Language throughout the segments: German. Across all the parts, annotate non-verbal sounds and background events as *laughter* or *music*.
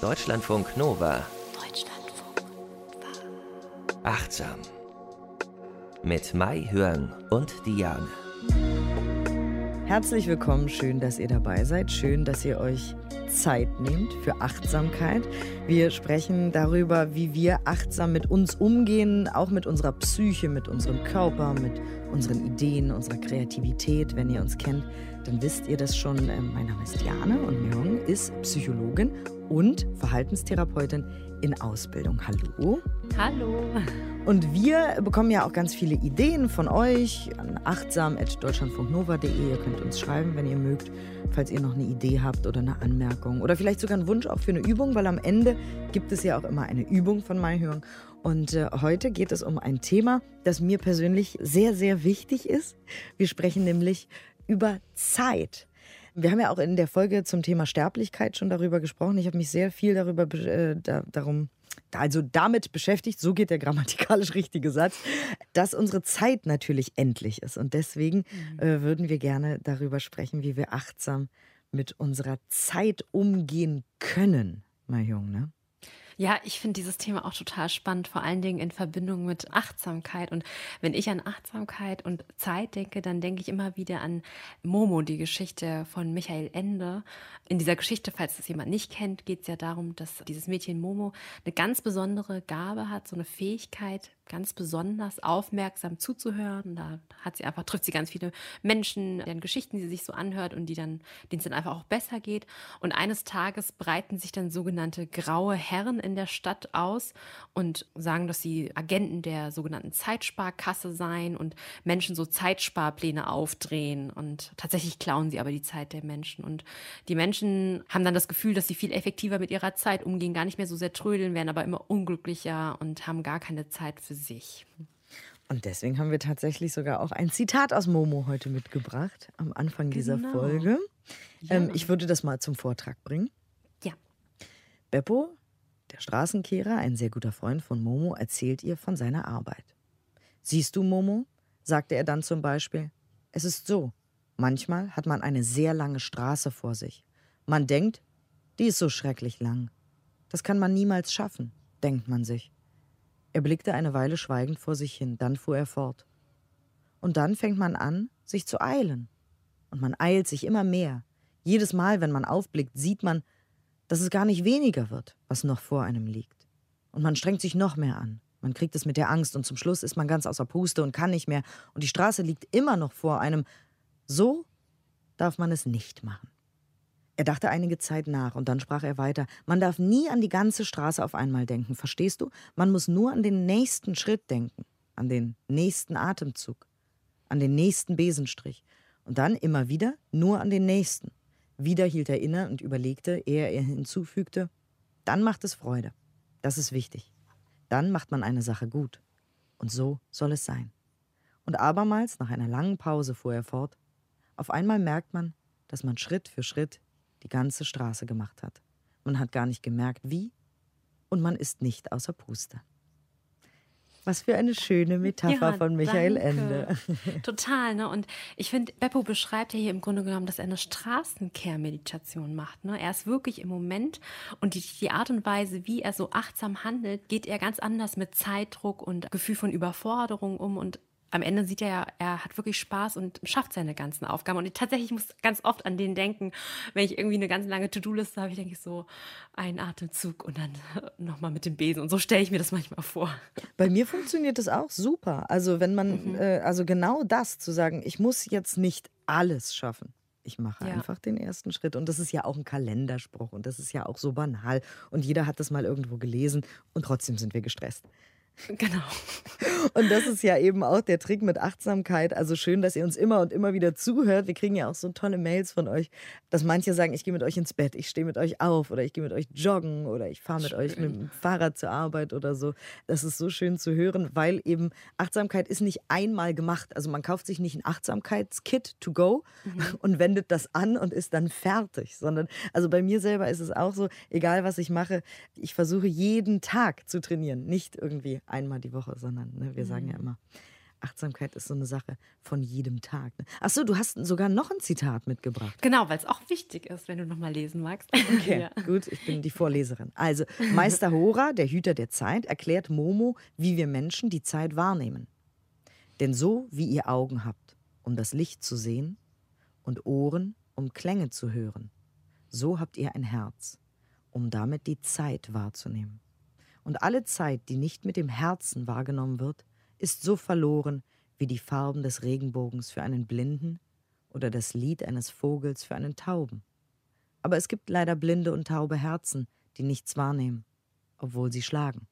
Deutschlandfunk Nova. Deutschlandfunk Nova. Achtsam. Mit Mai Hörn und Diane. Herzlich willkommen, schön, dass ihr dabei seid, schön, dass ihr euch Zeit nehmt für Achtsamkeit. Wir sprechen darüber, wie wir achtsam mit uns umgehen, auch mit unserer Psyche, mit unserem Körper, mit unseren Ideen, unserer Kreativität. Wenn ihr uns kennt, dann wisst ihr das schon. Ähm, mein Name ist Jane und Myung ist Psychologin und Verhaltenstherapeutin in Ausbildung. Hallo. Hallo. Und wir bekommen ja auch ganz viele Ideen von euch an achtsam.deutschlandfunknova.de. Ihr könnt uns schreiben, wenn ihr mögt, falls ihr noch eine Idee habt oder eine Anmerkung oder vielleicht sogar einen Wunsch auch für eine Übung, weil am Ende gibt es ja auch immer eine Übung von Maihörung. Und äh, heute geht es um ein Thema, das mir persönlich sehr, sehr wichtig ist. Wir sprechen nämlich über Zeit. Wir haben ja auch in der Folge zum Thema Sterblichkeit schon darüber gesprochen. Ich habe mich sehr viel darüber äh, da, darum also damit beschäftigt, so geht der grammatikalisch richtige Satz, dass unsere Zeit natürlich endlich ist. Und deswegen mhm. äh, würden wir gerne darüber sprechen, wie wir achtsam mit unserer Zeit umgehen können, mein Jung, ne? Ja, ich finde dieses Thema auch total spannend, vor allen Dingen in Verbindung mit Achtsamkeit. Und wenn ich an Achtsamkeit und Zeit denke, dann denke ich immer wieder an Momo, die Geschichte von Michael Ende. In dieser Geschichte, falls das jemand nicht kennt, geht es ja darum, dass dieses Mädchen Momo eine ganz besondere Gabe hat, so eine Fähigkeit, ganz besonders aufmerksam zuzuhören. Da hat sie einfach, trifft sie ganz viele Menschen, deren Geschichten sie sich so anhört und die dann, denen es dann einfach auch besser geht. Und eines Tages breiten sich dann sogenannte graue Herren in der Stadt aus und sagen, dass sie Agenten der sogenannten Zeitsparkasse seien und Menschen so Zeitsparpläne aufdrehen. Und tatsächlich klauen sie aber die Zeit der Menschen. Und die Menschen haben dann das Gefühl, dass sie viel effektiver mit ihrer Zeit umgehen, gar nicht mehr so sehr trödeln, werden aber immer unglücklicher und haben gar keine Zeit für sich. Und deswegen haben wir tatsächlich sogar auch ein Zitat aus Momo heute mitgebracht am Anfang dieser genau. Folge. Ja. Ähm, ich würde das mal zum Vortrag bringen. Ja. Beppo, der Straßenkehrer, ein sehr guter Freund von Momo, erzählt ihr von seiner Arbeit. Siehst du, Momo? sagte er dann zum Beispiel. Es ist so. Manchmal hat man eine sehr lange Straße vor sich. Man denkt, die ist so schrecklich lang. Das kann man niemals schaffen, denkt man sich. Er blickte eine Weile schweigend vor sich hin, dann fuhr er fort. Und dann fängt man an, sich zu eilen. Und man eilt sich immer mehr. Jedes Mal, wenn man aufblickt, sieht man, dass es gar nicht weniger wird, was noch vor einem liegt. Und man strengt sich noch mehr an. Man kriegt es mit der Angst und zum Schluss ist man ganz außer Puste und kann nicht mehr. Und die Straße liegt immer noch vor einem. So darf man es nicht machen. Er dachte einige Zeit nach und dann sprach er weiter. Man darf nie an die ganze Straße auf einmal denken, verstehst du? Man muss nur an den nächsten Schritt denken, an den nächsten Atemzug, an den nächsten Besenstrich. Und dann immer wieder nur an den nächsten. Wieder hielt er inne und überlegte, ehe er hinzufügte, dann macht es Freude. Das ist wichtig. Dann macht man eine Sache gut. Und so soll es sein. Und abermals, nach einer langen Pause, fuhr er fort, auf einmal merkt man, dass man Schritt für Schritt die ganze Straße gemacht hat. Man hat gar nicht gemerkt, wie, und man ist nicht außer Puste. Was für eine schöne Metapher ja, von Michael danke. Ende. *laughs* Total, ne? Und ich finde, Beppo beschreibt ja hier im Grunde genommen, dass er eine Straßenkehrmeditation macht. Ne? Er ist wirklich im Moment und die, die Art und Weise, wie er so achtsam handelt, geht er ganz anders mit Zeitdruck und Gefühl von Überforderung um und am Ende sieht er ja, er hat wirklich Spaß und schafft seine ganzen Aufgaben. Und ich tatsächlich muss ganz oft an den denken, wenn ich irgendwie eine ganz lange To-Do-Liste habe, ich denke ich so, ein Atemzug und dann *laughs* nochmal mit dem Besen. Und so stelle ich mir das manchmal vor. Bei mir funktioniert das auch super. Also wenn man, mhm. äh, also genau das zu sagen, ich muss jetzt nicht alles schaffen. Ich mache ja. einfach den ersten Schritt. Und das ist ja auch ein Kalenderspruch und das ist ja auch so banal. Und jeder hat das mal irgendwo gelesen und trotzdem sind wir gestresst. Genau. Und das ist ja eben auch der Trick mit Achtsamkeit. Also schön, dass ihr uns immer und immer wieder zuhört. Wir kriegen ja auch so tolle Mails von euch, dass manche sagen, ich gehe mit euch ins Bett, ich stehe mit euch auf oder ich gehe mit euch joggen oder ich fahre mit schön. euch mit dem Fahrrad zur Arbeit oder so. Das ist so schön zu hören, weil eben Achtsamkeit ist nicht einmal gemacht. Also man kauft sich nicht ein Achtsamkeitskit to go mhm. und wendet das an und ist dann fertig, sondern also bei mir selber ist es auch so, egal was ich mache, ich versuche jeden Tag zu trainieren, nicht irgendwie einmal die Woche, sondern ne, wir sagen ja mhm. immer Achtsamkeit ist so eine Sache von jedem Tag. Ne? Ach so, du hast sogar noch ein Zitat mitgebracht. Genau, weil es auch wichtig ist, wenn du noch mal lesen magst. *laughs* Okay, ja. gut, ich bin die Vorleserin. Also, Meister Hora, der Hüter der Zeit, erklärt Momo, wie wir Menschen die Zeit wahrnehmen. Denn so wie ihr Augen habt, um das Licht zu sehen, und Ohren, um Klänge zu hören, so habt ihr ein Herz, um damit die Zeit wahrzunehmen. Und alle Zeit, die nicht mit dem Herzen wahrgenommen wird, ist so verloren wie die Farben des Regenbogens für einen Blinden oder das Lied eines Vogels für einen Tauben. Aber es gibt leider blinde und taube Herzen, die nichts wahrnehmen, obwohl sie schlagen.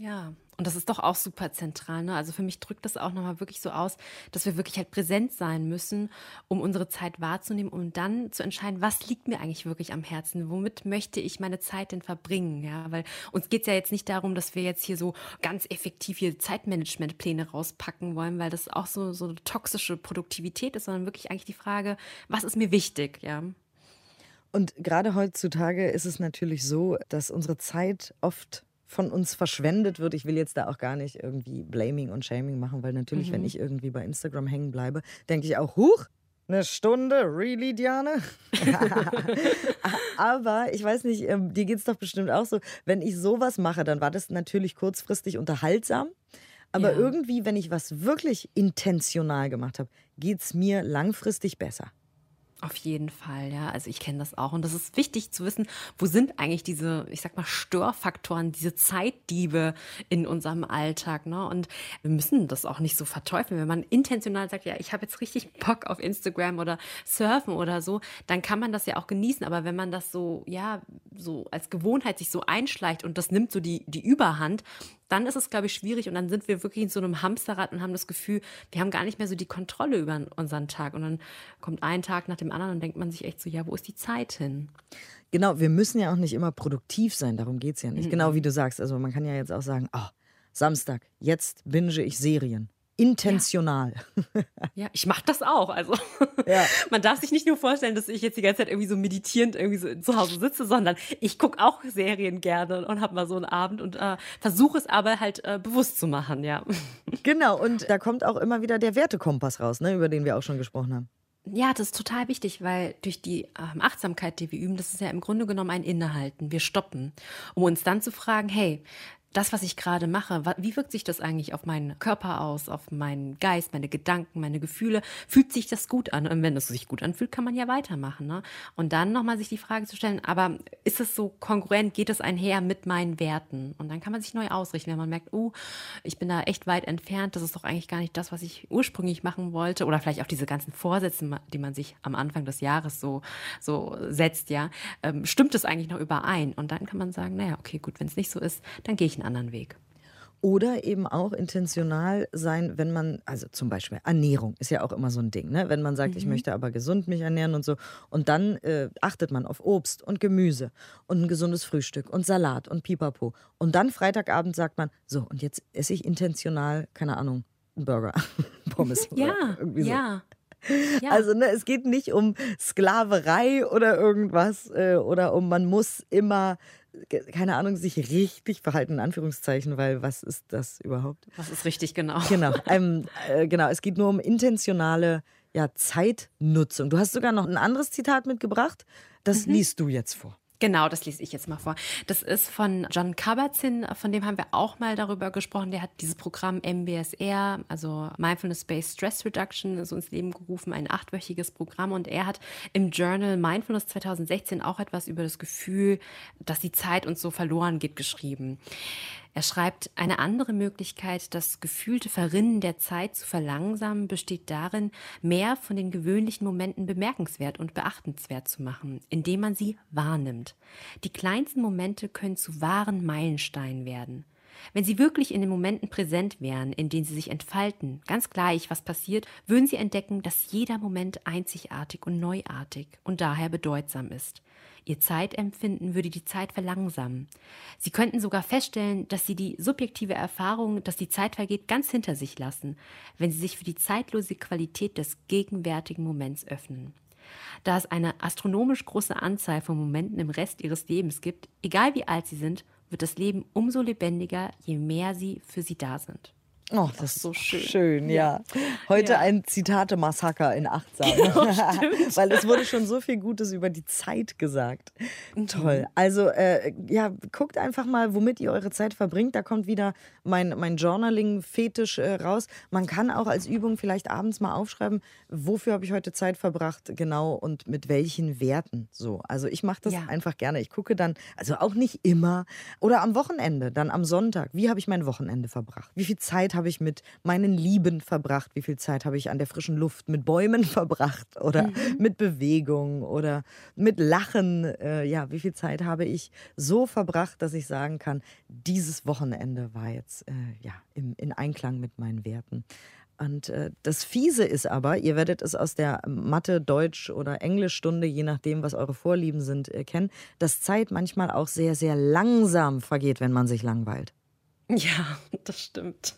Ja, und das ist doch auch super zentral. Ne? Also für mich drückt das auch nochmal wirklich so aus, dass wir wirklich halt präsent sein müssen, um unsere Zeit wahrzunehmen, um dann zu entscheiden, was liegt mir eigentlich wirklich am Herzen? Womit möchte ich meine Zeit denn verbringen? Ja, weil uns geht es ja jetzt nicht darum, dass wir jetzt hier so ganz effektiv hier Zeitmanagementpläne rauspacken wollen, weil das auch so, so eine toxische Produktivität ist, sondern wirklich eigentlich die Frage, was ist mir wichtig? Ja. Und gerade heutzutage ist es natürlich so, dass unsere Zeit oft von uns verschwendet wird. Ich will jetzt da auch gar nicht irgendwie Blaming und Shaming machen, weil natürlich, mhm. wenn ich irgendwie bei Instagram hängen bleibe, denke ich auch, huch, eine Stunde, really, Diane? *laughs* Aber ich weiß nicht, ähm, dir geht es doch bestimmt auch so, wenn ich sowas mache, dann war das natürlich kurzfristig unterhaltsam. Aber ja. irgendwie, wenn ich was wirklich intentional gemacht habe, geht es mir langfristig besser. Auf jeden Fall, ja. Also ich kenne das auch. Und das ist wichtig zu wissen, wo sind eigentlich diese, ich sag mal, Störfaktoren, diese Zeitdiebe in unserem Alltag. Ne? Und wir müssen das auch nicht so verteufeln. Wenn man intentional sagt, ja, ich habe jetzt richtig Bock auf Instagram oder Surfen oder so, dann kann man das ja auch genießen. Aber wenn man das so, ja, so als Gewohnheit sich so einschleicht und das nimmt so die, die Überhand, dann ist es, glaube ich, schwierig und dann sind wir wirklich in so einem Hamsterrad und haben das Gefühl, wir haben gar nicht mehr so die Kontrolle über unseren Tag. Und dann kommt ein Tag nach dem anderen und denkt man sich echt so, ja, wo ist die Zeit hin? Genau, wir müssen ja auch nicht immer produktiv sein, darum geht es ja nicht. Mhm. Genau wie du sagst. Also man kann ja jetzt auch sagen, oh, Samstag, jetzt binge ich Serien intentional. Ja, ja ich mache das auch. Also ja. *laughs* man darf sich nicht nur vorstellen, dass ich jetzt die ganze Zeit irgendwie so meditierend irgendwie so zu Hause sitze, sondern ich gucke auch Serien gerne und habe mal so einen Abend und äh, versuche es aber halt äh, bewusst zu machen, ja. *laughs* Genau, und da kommt auch immer wieder der Wertekompass raus, ne, über den wir auch schon gesprochen haben. Ja, das ist total wichtig, weil durch die ähm, Achtsamkeit, die wir üben, das ist ja im Grunde genommen ein Innehalten. Wir stoppen, um uns dann zu fragen, hey, das, was ich gerade mache, wie wirkt sich das eigentlich auf meinen Körper aus, auf meinen Geist, meine Gedanken, meine Gefühle? Fühlt sich das gut an? Und wenn es sich gut anfühlt, kann man ja weitermachen. Ne? Und dann nochmal sich die Frage zu stellen, aber ist es so kongruent, geht es einher mit meinen Werten? Und dann kann man sich neu ausrichten, wenn man merkt, oh, ich bin da echt weit entfernt, das ist doch eigentlich gar nicht das, was ich ursprünglich machen wollte. Oder vielleicht auch diese ganzen Vorsätze, die man sich am Anfang des Jahres so, so setzt, ja. Ähm, stimmt es eigentlich noch überein? Und dann kann man sagen, naja, okay, gut, wenn es nicht so ist, dann gehe ich einen anderen Weg. Oder eben auch intentional sein, wenn man, also zum Beispiel Ernährung ist ja auch immer so ein Ding, ne? wenn man sagt, mhm. ich möchte aber gesund mich ernähren und so. Und dann äh, achtet man auf Obst und Gemüse und ein gesundes Frühstück und Salat und Pipapo. Und dann Freitagabend sagt man, so, und jetzt esse ich intentional, keine Ahnung, einen Burger, *laughs* Pommes. Ja, irgendwie so. ja. Ja. Also ne, es geht nicht um Sklaverei oder irgendwas äh, oder um man muss immer keine Ahnung, sich richtig verhalten, in Anführungszeichen, weil was ist das überhaupt? Was ist richtig, genau. Genau, *laughs* ähm, äh, genau. es geht nur um intentionale ja, Zeitnutzung. Du hast sogar noch ein anderes Zitat mitgebracht, das mhm. liest du jetzt vor. Genau, das lese ich jetzt mal vor. Das ist von John Kabat-Zinn, von dem haben wir auch mal darüber gesprochen. Der hat dieses Programm MBSR, also Mindfulness-Based Stress Reduction, so ins Leben gerufen, ein achtwöchiges Programm. Und er hat im Journal Mindfulness 2016 auch etwas über das Gefühl, dass die Zeit uns so verloren geht, geschrieben. Er schreibt, eine andere Möglichkeit, das gefühlte Verrinnen der Zeit zu verlangsamen, besteht darin, mehr von den gewöhnlichen Momenten bemerkenswert und beachtenswert zu machen, indem man sie wahrnimmt. Die kleinsten Momente können zu wahren Meilensteinen werden. Wenn Sie wirklich in den Momenten präsent wären, in denen Sie sich entfalten, ganz gleich, was passiert, würden Sie entdecken, dass jeder Moment einzigartig und neuartig und daher bedeutsam ist. Ihr Zeitempfinden würde die Zeit verlangsamen. Sie könnten sogar feststellen, dass Sie die subjektive Erfahrung, dass die Zeit vergeht, ganz hinter sich lassen, wenn Sie sich für die zeitlose Qualität des gegenwärtigen Moments öffnen. Da es eine astronomisch große Anzahl von Momenten im Rest Ihres Lebens gibt, egal wie alt Sie sind, wird das Leben umso lebendiger, je mehr Sie für Sie da sind. Oh, das ist so schön. Schön, ja. Heute ja. ein Zitate-Massaker in achtsam. *laughs* Ja, *laughs* Weil es wurde schon so viel Gutes über die Zeit gesagt. Mhm. Toll. Also, äh, ja, guckt einfach mal, womit ihr eure Zeit verbringt. Da kommt wieder mein, mein Journaling-Fetisch äh, raus. Man kann auch als Übung vielleicht abends mal aufschreiben, wofür habe ich heute Zeit verbracht, genau, und mit welchen Werten. So. Also, ich mache das ja. einfach gerne. Ich gucke dann, also auch nicht immer, oder am Wochenende, dann am Sonntag. Wie habe ich mein Wochenende verbracht? Wie viel Zeit habe habe ich mit meinen Lieben verbracht? Wie viel Zeit habe ich an der frischen Luft mit Bäumen *laughs* verbracht oder mhm. mit Bewegung oder mit Lachen? Äh, ja, wie viel Zeit habe ich so verbracht, dass ich sagen kann, dieses Wochenende war jetzt äh, ja, im, in Einklang mit meinen Werten. Und äh, das Fiese ist aber, ihr werdet es aus der Mathe, Deutsch oder Englischstunde, je nachdem, was eure Vorlieben sind, äh, kennen, dass Zeit manchmal auch sehr, sehr langsam vergeht, wenn man sich langweilt. Ja, *laughs* das stimmt.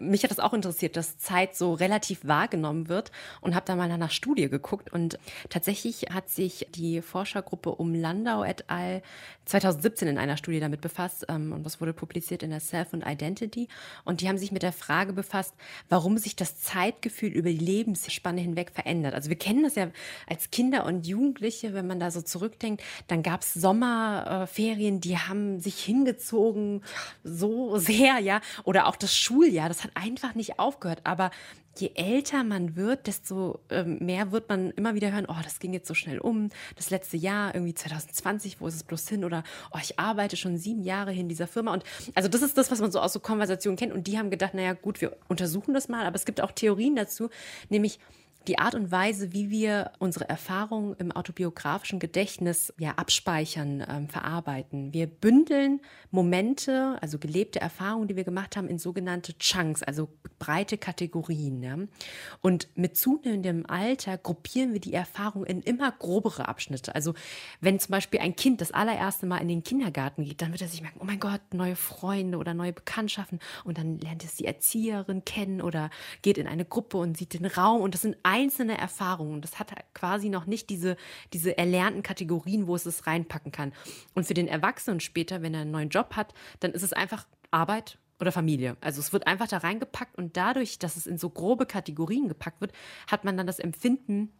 Mich hat das auch interessiert, dass Zeit so relativ wahrgenommen wird und habe da mal nach einer Studie geguckt und tatsächlich hat sich die Forschergruppe um Landau et al. 2017 in einer Studie damit befasst ähm, und das wurde publiziert in der Self and Identity und die haben sich mit der Frage befasst, warum sich das Zeitgefühl über die Lebensspanne hinweg verändert. Also wir kennen das ja als Kinder und Jugendliche, wenn man da so zurückdenkt, dann gab es Sommerferien, die haben sich hingezogen, so so sehr, ja. Oder auch das Schuljahr, das hat einfach nicht aufgehört. Aber je älter man wird, desto ähm, mehr wird man immer wieder hören, oh, das ging jetzt so schnell um. Das letzte Jahr, irgendwie 2020, wo ist es bloß hin? Oder, oh, ich arbeite schon sieben Jahre in dieser Firma. Und also das ist das, was man so aus so Konversationen kennt. Und die haben gedacht, naja, gut, wir untersuchen das mal. Aber es gibt auch Theorien dazu, nämlich, die Art und Weise, wie wir unsere Erfahrungen im autobiografischen Gedächtnis ja abspeichern, ähm, verarbeiten. Wir bündeln Momente, also gelebte Erfahrungen, die wir gemacht haben, in sogenannte Chunks, also breite Kategorien. Ja? Und mit zunehmendem Alter gruppieren wir die Erfahrung in immer grobere Abschnitte. Also wenn zum Beispiel ein Kind das allererste Mal in den Kindergarten geht, dann wird er sich merken, oh mein Gott, neue Freunde oder neue Bekanntschaften. Und dann lernt es die Erzieherin kennen oder geht in eine Gruppe und sieht den Raum. Und das sind einzelne Erfahrungen. Das hat quasi noch nicht diese, diese erlernten Kategorien, wo es es reinpacken kann. Und für den Erwachsenen später, wenn er einen neuen Job hat, dann ist es einfach Arbeit oder Familie. Also es wird einfach da reingepackt und dadurch, dass es in so grobe Kategorien gepackt wird, hat man dann das Empfinden,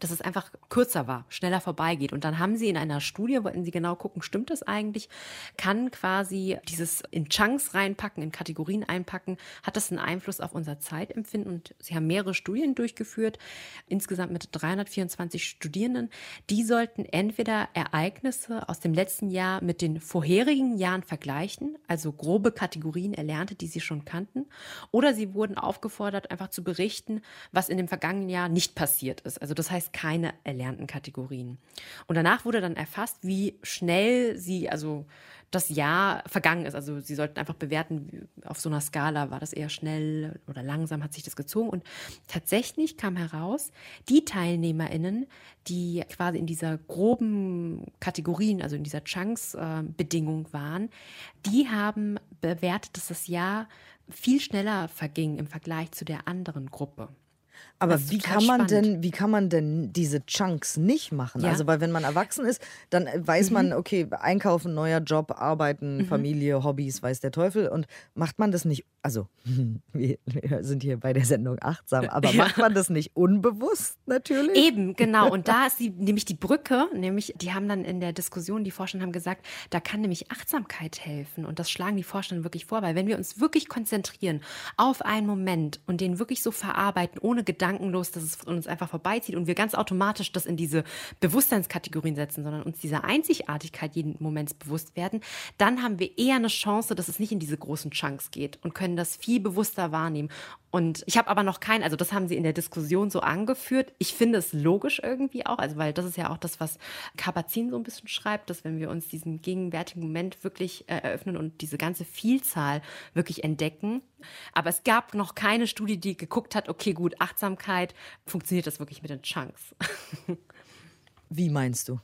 dass es einfach kürzer war, schneller vorbeigeht. Und dann haben sie in einer Studie, wollten sie genau gucken, stimmt das eigentlich? Kann quasi dieses in Chunks reinpacken, in Kategorien einpacken, hat das einen Einfluss auf unser Zeitempfinden? Und sie haben mehrere Studien durchgeführt, insgesamt mit 324 Studierenden. Die sollten entweder Ereignisse aus dem letzten Jahr mit den vorherigen Jahren vergleichen, also grobe Kategorien erlernte, die sie schon kannten, oder sie wurden aufgefordert, einfach zu berichten, was in dem vergangenen Jahr nicht passiert ist. Also das heißt, keine erlernten Kategorien. Und danach wurde dann erfasst, wie schnell sie, also das Jahr vergangen ist. Also sie sollten einfach bewerten, auf so einer Skala war das eher schnell oder langsam hat sich das gezogen. Und tatsächlich kam heraus, die TeilnehmerInnen, die quasi in dieser groben Kategorien, also in dieser Chunks-Bedingung waren, die haben bewertet, dass das Jahr viel schneller verging im Vergleich zu der anderen Gruppe. Aber wie kann man spannend. denn, wie kann man denn diese Chunks nicht machen? Ja. Also, weil wenn man erwachsen ist, dann äh, weiß mhm. man, okay, einkaufen, neuer Job, arbeiten, mhm. Familie, Hobbys, weiß der Teufel. Und macht man das nicht, also *laughs* wir, sind hier bei der Sendung achtsam, aber ja. macht man das nicht unbewusst natürlich? Eben, genau. Und *laughs* da ist die, nämlich die Brücke, nämlich, die haben dann in der Diskussion, die Forscher haben gesagt, da kann nämlich Achtsamkeit helfen. Und das schlagen die Forscher wirklich vor, weil wenn wir uns wirklich konzentrieren auf einen Moment und den wirklich so verarbeiten, ohne gedankenlos, dass es uns einfach vorbeizieht und wir ganz automatisch das in diese Bewusstseinskategorien setzen, sondern uns dieser Einzigartigkeit jeden Moments bewusst werden, dann haben wir eher eine Chance, dass es nicht in diese großen Chunks geht und können das viel bewusster wahrnehmen. Und ich habe aber noch kein, also das haben sie in der Diskussion so angeführt. Ich finde es logisch irgendwie auch, also weil das ist ja auch das, was Kapazin so ein bisschen schreibt, dass wenn wir uns diesen gegenwärtigen Moment wirklich äh, eröffnen und diese ganze Vielzahl wirklich entdecken. Aber es gab noch keine Studie, die geguckt hat, okay, gut, Achtsamkeit, funktioniert das wirklich mit den Chunks? *laughs* Wie meinst du?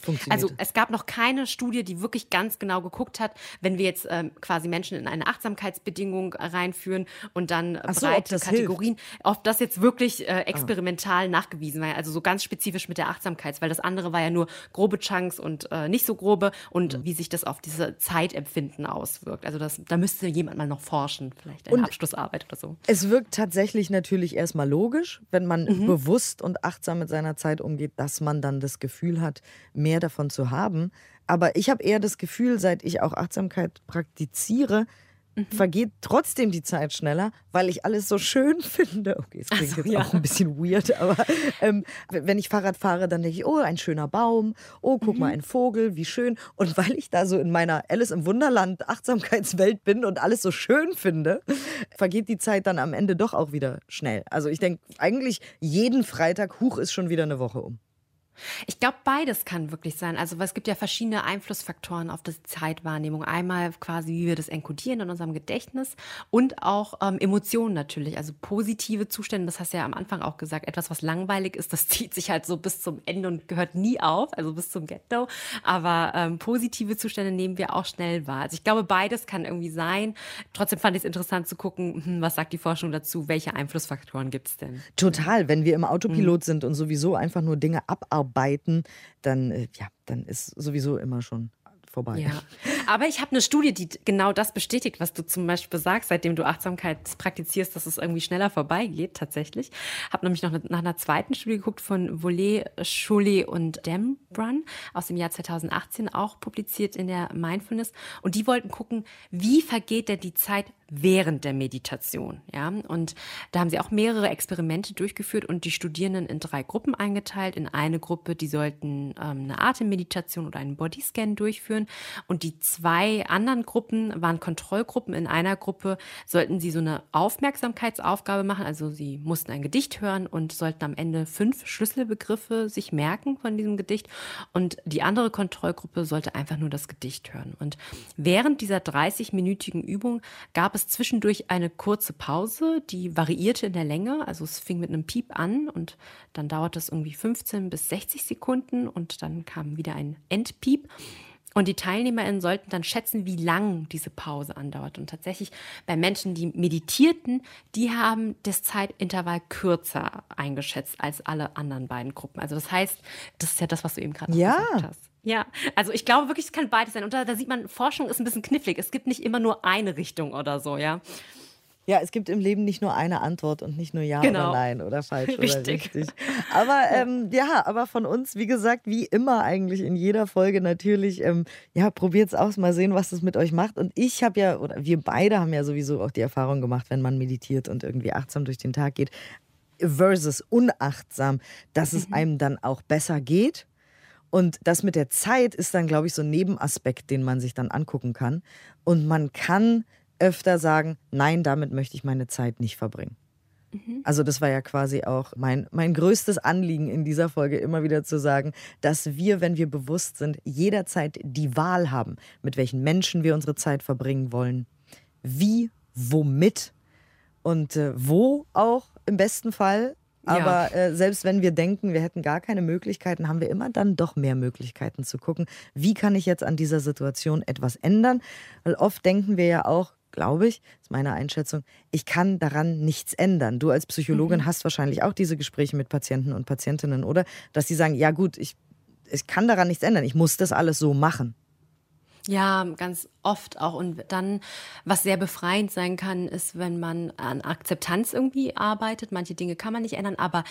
Funktioniert. Also es gab noch keine Studie, die wirklich ganz genau geguckt hat, wenn wir jetzt ähm, quasi Menschen in eine Achtsamkeitsbedingung reinführen und dann so, breite ob Kategorien, ob das jetzt wirklich äh, experimental nachgewiesen war, also so ganz spezifisch mit der Achtsamkeit, weil das andere war ja nur grobe Chunks und äh, nicht so grobe und wie sich das auf diese Zeitempfinden auswirkt. Also das, da müsste jemand mal noch forschen, vielleicht eine Und- Abschlussarbeit oder so. Es wirkt tatsächlich natürlich erstmal logisch, wenn man bewusst und achtsam mit seiner Zeit umgeht, dass man dann das Gefühl hat, mehr davon zu haben. Aber ich habe eher das Gefühl, seit ich auch Achtsamkeit praktiziere, vergeht trotzdem die Zeit schneller, weil ich alles so schön *laughs* finde. Okay, es klingt so, jetzt ja. auch ein bisschen weird, aber ähm, wenn ich Fahrrad fahre, dann denke ich, oh, ein schöner Baum, oh, guck mal, ein Vogel, wie schön. Und weil ich da so in meiner Alice im Wunderland Achtsamkeitswelt bin und alles so schön finde, vergeht die Zeit dann am Ende doch auch wieder schnell. Also ich denke eigentlich jeden Freitag, huch, ist schon wieder eine Woche um. Ich glaube, beides kann wirklich sein. Also es gibt ja verschiedene Einflussfaktoren auf die Zeitwahrnehmung. Einmal quasi, wie wir das enkodieren in unserem Gedächtnis und auch ähm, Emotionen natürlich. Also positive Zustände, das hast du ja am Anfang auch gesagt, etwas, was langweilig ist, das *laughs* zieht sich halt so bis zum Ende und gehört nie auf, also bis zum Get-No. Aber ähm, positive Zustände nehmen wir auch schnell wahr. Also ich glaube, beides kann irgendwie sein. Trotzdem fand ich es interessant zu gucken, hm, was sagt die Forschung dazu, welche Einflussfaktoren gibt es denn? Total, wenn wir im Autopilot sind und sowieso einfach nur Dinge abarbeiten, dann, äh, ja, dann ist sowieso immer schon vorbei. Ja, aber ich habe eine Studie, die genau das bestätigt, was du zum Beispiel sagst, seitdem du Achtsamkeit praktizierst, dass es irgendwie schneller vorbeigeht, tatsächlich. Habe nämlich noch nach einer zweiten Studie geguckt von Volet, Schulé und Dembrun aus dem Jahr 2018, auch publiziert in der Mindfulness. Und die wollten gucken, wie vergeht denn die Zeit während der Meditation. Ja? Und da haben sie auch mehrere Experimente durchgeführt und die Studierenden in drei Gruppen eingeteilt. In eine Gruppe, die sollten ähm, eine Atemmeditation oder einen Bodyscan durchführen. Und die zwei anderen Gruppen waren Kontrollgruppen. In einer Gruppe sollten sie so eine Aufmerksamkeitsaufgabe machen. Also sie mussten ein Gedicht hören und sollten am Ende fünf Schlüsselbegriffe sich merken von diesem Gedicht. Und die andere Kontrollgruppe sollte einfach nur das Gedicht hören. Und während dieser 30-minütigen Übung gab es zwischendurch eine kurze Pause, die variierte in der Länge. Also es fing mit einem Piep an und dann dauerte es irgendwie 15 bis 60 Sekunden und dann kam wieder ein Endpiep. Und die TeilnehmerInnen sollten dann schätzen, wie lang diese Pause andauert. Und tatsächlich bei Menschen, die meditierten, die haben das Zeitintervall kürzer eingeschätzt als alle anderen beiden Gruppen. Also das heißt, das ist ja das, was du eben gerade Ja. gesagt hast. Ja, also ich glaube wirklich, es kann beides sein. Und da, da sieht man, Forschung ist ein bisschen knifflig. Es gibt nicht immer nur eine Richtung oder so, ja. Ja, es gibt im Leben nicht nur eine Antwort und nicht nur Ja Genau. oder Nein oder falsch *laughs* Richtig. oder richtig. Aber ähm, ja, aber von uns, wie gesagt, wie immer eigentlich in jeder Folge natürlich, ähm, ja, probiert's aus, mal sehen, was das mit euch macht. Und ich habe ja, oder wir beide haben ja sowieso auch die Erfahrung gemacht, wenn man meditiert und irgendwie achtsam durch den Tag geht, versus unachtsam, dass es einem dann auch besser geht. Und das mit der Zeit ist dann, glaube ich, so ein Nebenaspekt, den man sich dann angucken kann. Und man kann öfter sagen, nein, damit möchte ich meine Zeit nicht verbringen. Also das war ja quasi auch mein, mein größtes Anliegen in dieser Folge, immer wieder zu sagen, dass wir, wenn wir bewusst sind, jederzeit die Wahl haben, mit welchen Menschen wir unsere Zeit verbringen wollen, wie, womit und äh, wo auch im besten Fall. Ja. Aber äh, selbst wenn wir denken, wir hätten gar keine Möglichkeiten, haben wir immer dann doch mehr Möglichkeiten zu gucken, wie kann ich jetzt an dieser Situation etwas ändern. Weil oft denken wir ja auch, glaube ich, ist meine Einschätzung, ich kann daran nichts ändern. Du als Psychologin hast wahrscheinlich auch diese Gespräche mit Patienten und Patientinnen, oder? Dass sie sagen, ja gut, ich, ich kann daran nichts ändern, ich muss das alles so machen. Ja, ganz oft auch. Und dann, was sehr befreiend sein kann, ist, wenn man an Akzeptanz irgendwie arbeitet. Manche Dinge kann man nicht ändern, aber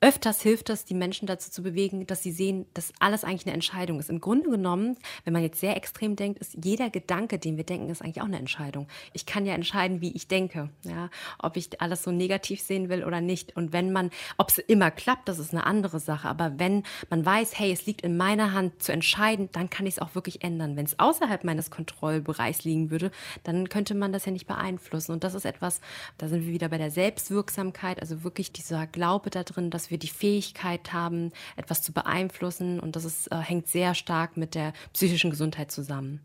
öfters hilft das, die Menschen dazu zu bewegen, dass sie sehen, dass alles eigentlich eine Entscheidung ist. Im Grunde genommen, wenn man jetzt sehr extrem denkt, ist jeder Gedanke, den wir denken, ist eigentlich auch eine Entscheidung. Ich kann ja entscheiden, wie ich denke, ja, ob ich alles so negativ sehen will oder nicht. Und wenn man, ob es immer klappt, das ist eine andere Sache. Aber wenn man weiß, hey, es liegt in meiner Hand zu entscheiden, dann kann ich es auch wirklich ändern. Wenn es außerhalb meines Kontrollbereichs liegen würde, dann könnte man das ja nicht beeinflussen. Und das ist etwas, da sind wir wieder bei der Selbstwirksamkeit, also wirklich dieser Glaube da drin, dass wir die Fähigkeit haben, etwas zu beeinflussen. Und das ist, äh, hängt sehr stark mit der psychischen Gesundheit zusammen.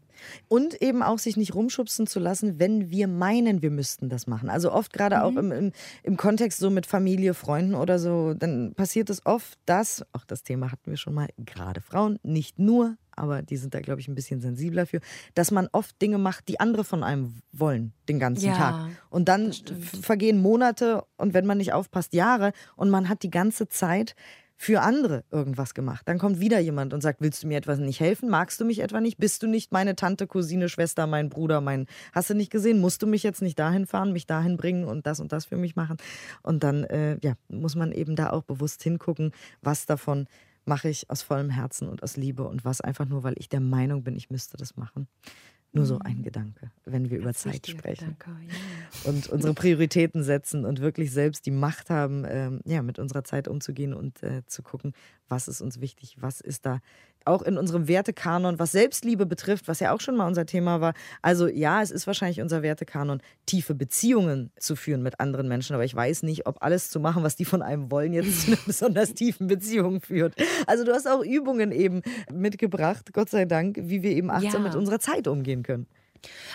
Und eben auch sich nicht rumschubsen zu lassen, wenn wir meinen, wir müssten das machen. Also oft gerade mhm. auch im, im, im, Kontext so mit Familie, Freunden oder so, dann passiert es oft, dass, auch das Thema hatten wir schon mal, gerade Frauen, nicht nur, aber die sind da, glaube ich, ein bisschen sensibler für, dass man oft Dinge macht, die andere von einem wollen, den ganzen ja, Tag. Und dann vergehen Monate und wenn man nicht aufpasst, Jahre und man hat die ganze Zeit für andere irgendwas gemacht. Dann kommt wieder jemand und sagt, willst du mir etwas nicht helfen? Magst du mich etwa nicht? Bist du nicht meine Tante, Cousine, Schwester, mein Bruder, mein... Hast du nicht gesehen? Musst du mich jetzt nicht dahin fahren, mich dahin bringen und das und das für mich machen? Und dann äh, ja, muss man eben da auch bewusst hingucken, was davon mache ich aus vollem Herzen und aus Liebe und was einfach nur, weil ich der Meinung bin, ich müsste das machen. Nur so ein mhm. Gedanke, wenn wir über Zeit sprechen. Gedanke, ja. Und unsere Prioritäten setzen und wirklich selbst die Macht haben, ähm, ja, mit unserer Zeit umzugehen und äh, zu gucken, was ist uns wichtig, was ist da auch in unserem Wertekanon, was Selbstliebe betrifft, was ja auch schon mal unser Thema war. Also ja, es ist wahrscheinlich unser Wertekanon, tiefe Beziehungen zu führen mit anderen Menschen, aber ich weiß nicht, ob alles zu machen, was die von einem wollen, jetzt zu einer *laughs* besonders tiefen Beziehung führt. Also du hast auch Übungen eben mitgebracht, Gott sei Dank, wie wir eben achtsam ja. mit unserer Zeit umgehen können.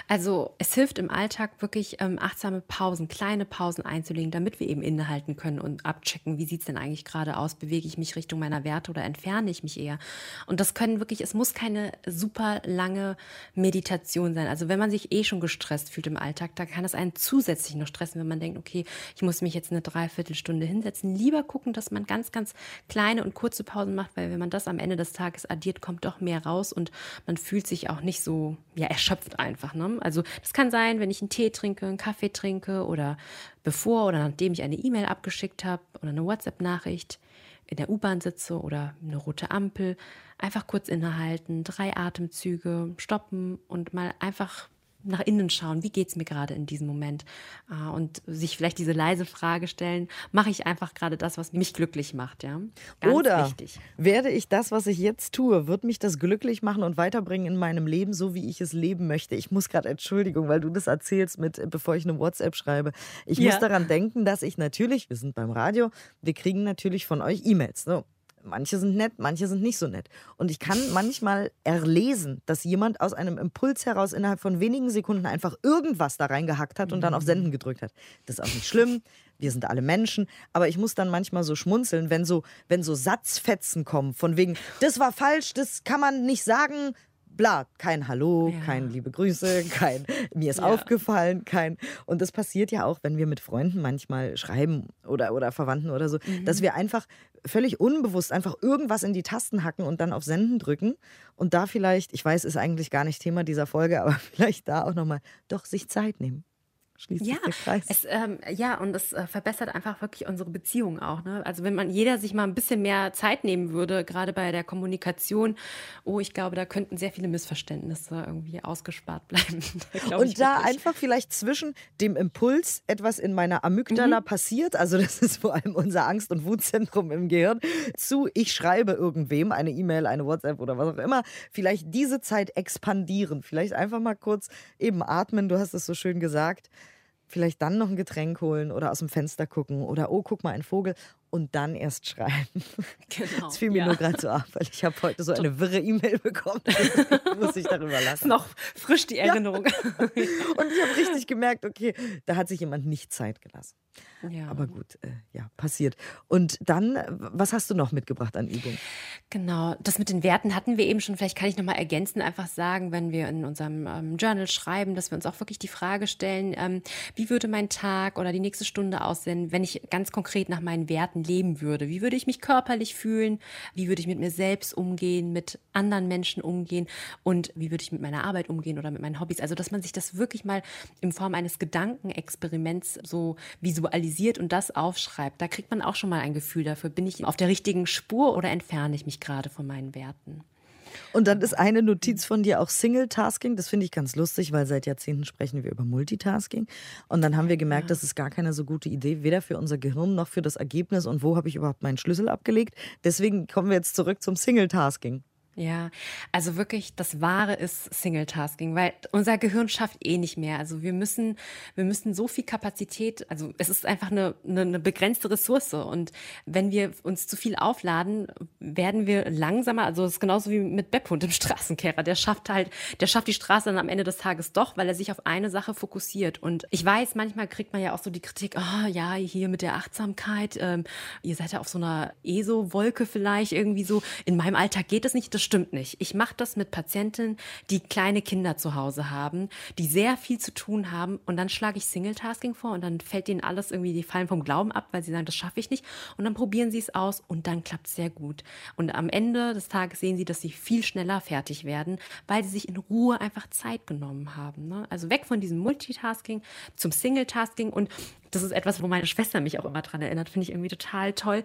Also es hilft im Alltag wirklich ähm, achtsame Pausen, kleine Pausen einzulegen, damit wir eben innehalten können und abchecken, wie sieht es denn eigentlich gerade aus, bewege ich mich Richtung meiner Werte oder entferne ich mich eher. Und das können wirklich, es muss keine super lange Meditation sein. Also wenn man sich eh schon gestresst fühlt im Alltag, da kann es einen zusätzlich noch stressen, wenn man denkt, okay, ich muss mich jetzt eine Dreiviertelstunde hinsetzen. Lieber gucken, dass man ganz, ganz kleine und kurze Pausen macht, weil wenn man das am Ende des Tages addiert, kommt doch mehr raus und man fühlt sich auch nicht so ja, erschöpft ein einfach. Ne? Also das kann sein, wenn ich einen Tee trinke, einen Kaffee trinke oder bevor oder nachdem ich eine E-Mail abgeschickt habe oder eine WhatsApp-Nachricht in der U-Bahn sitze oder eine rote Ampel. Einfach kurz innehalten, drei Atemzüge, stoppen und mal einfach nach innen schauen, wie geht es mir gerade in diesem Moment äh, und sich vielleicht diese leise Frage stellen, mache ich einfach gerade das, was mich glücklich macht, ja? Ganz Oder wichtig. werde ich das, was ich jetzt tue, wird mich das glücklich machen und weiterbringen in meinem Leben, so wie ich es leben möchte. Ich muss gerade Entschuldigung, weil du das erzählst mit, bevor ich eine WhatsApp schreibe. Ich ja. muss daran denken, dass ich natürlich, wir sind beim Radio, wir kriegen natürlich von euch E-Mails. So, Manche sind nett, manche sind nicht so nett. Und ich kann manchmal erlesen, dass jemand aus einem Impuls heraus innerhalb von wenigen Sekunden einfach irgendwas da reingehackt hat und dann auf mhm. Senden gedrückt hat. Das ist auch nicht schlimm. Wir sind alle Menschen. Aber ich muss dann manchmal so schmunzeln, wenn so, wenn so Satzfetzen kommen, von wegen, das war falsch, das kann man nicht sagen bla, kein Hallo, ja. kein liebe Grüße, kein mir ist ja. aufgefallen, kein und das passiert ja auch, wenn wir mit Freunden manchmal schreiben oder oder Verwandten oder so, mhm. dass wir einfach völlig unbewusst einfach irgendwas in die Tasten hacken und dann auf Senden drücken und da vielleicht, ich weiß, ist eigentlich gar nicht Thema dieser Folge, *laughs* aber vielleicht da auch noch mal doch sich Zeit nehmen schließt ja, sich der Kreis. Es, ähm, ja, und es äh, verbessert einfach wirklich unsere Beziehung auch. Ne? Also wenn man jeder sich mal ein bisschen mehr Zeit nehmen würde, gerade bei der Kommunikation, oh, ich glaube, da könnten sehr viele Missverständnisse irgendwie ausgespart bleiben. *laughs* da und da wirklich. einfach vielleicht zwischen dem Impuls, etwas in meiner Amygdala mhm. passiert, also *laughs* das ist vor allem unser Angst- und Wutzentrum im Gehirn, zu ich schreibe irgendwem eine E-Mail, eine WhatsApp oder was auch immer, vielleicht diese Zeit expandieren, vielleicht einfach mal kurz eben atmen, du hast es so schön gesagt vielleicht dann noch ein Getränk holen oder aus dem Fenster gucken oder oh, guck mal, ein Vogel und dann erst schreiben. *laughs* Genau. Das fiel mir ja. nur gerade so auf, weil ich habe heute so eine wirre E-Mail bekommen. *laughs* muss ich darüber lassen. Noch frisch die Erinnerung. Ja. *laughs* Und ich habe richtig gemerkt, okay, da hat sich jemand nicht Zeit gelassen. Ja. Aber gut, äh, ja, passiert. Und dann, was hast du noch mitgebracht an Übungen? Genau, das mit den Werten hatten wir eben schon. Vielleicht kann ich noch mal ergänzen, einfach sagen, wenn wir in unserem ähm, Journal schreiben, dass wir uns auch wirklich die Frage stellen, ähm, wie würde mein Tag oder die nächste Stunde aussehen, wenn ich ganz konkret nach meinen Werten leben würde? Wie würde ich mich körperlich fühlen? Wie würde ich mit mir selbst umgehen, mit anderen Menschen umgehen? Und wie würde ich mit meiner Arbeit umgehen oder mit meinen Hobbys? Also, dass man sich das wirklich mal in Form eines Gedankenexperiments so visualisiert und das aufschreibt. Da kriegt man auch schon mal ein Gefühl dafür. Bin ich auf der richtigen Spur oder entferne ich mich gerade von meinen Werten? Und dann ist eine Notiz von dir auch Single-Tasking. Das finde ich ganz lustig, weil seit Jahrzehnten sprechen wir über Multitasking. Und dann haben wir gemerkt, ja. das ist gar keine so gute Idee, weder für unser Gehirn noch für das Ergebnis und wo habe ich überhaupt meinen Schlüssel abgelegt. Deswegen kommen wir jetzt zurück zum Single-Tasking. Ja, also wirklich, das Wahre ist Single-Tasking, weil unser Gehirn schafft eh nicht mehr. Also wir müssen, wir müssen so viel Kapazität, also es ist einfach eine, eine, eine begrenzte Ressource. Und wenn wir uns zu viel aufladen, werden wir langsamer. Also es ist genauso wie mit Beppo und dem Straßenkehrer. Der schafft halt, der schafft die Straße dann am Ende des Tages doch, weil er sich auf eine Sache fokussiert. Und ich weiß, manchmal kriegt man ja auch so die Kritik, oh ja, hier mit der Achtsamkeit, ähm, ihr seid ja auf so einer ESO-Wolke vielleicht irgendwie so. In meinem Alltag geht es nicht. Das stimmt nicht. Ich mache das mit Patientinnen, die kleine Kinder zu Hause haben, die sehr viel zu tun haben und dann schlage ich Single-Tasking vor und dann fällt ihnen alles irgendwie, die fallen vom Glauben ab, weil sie sagen, das schaffe ich nicht und dann probieren sie es aus und dann klappt es sehr gut. Und am Ende des Tages sehen sie, dass sie viel schneller fertig werden, weil sie sich in Ruhe einfach Zeit genommen haben. Ne? Also weg von diesem Multitasking zum Single-Tasking und das ist etwas, wo meine Schwester mich auch immer dran erinnert, finde ich irgendwie total toll.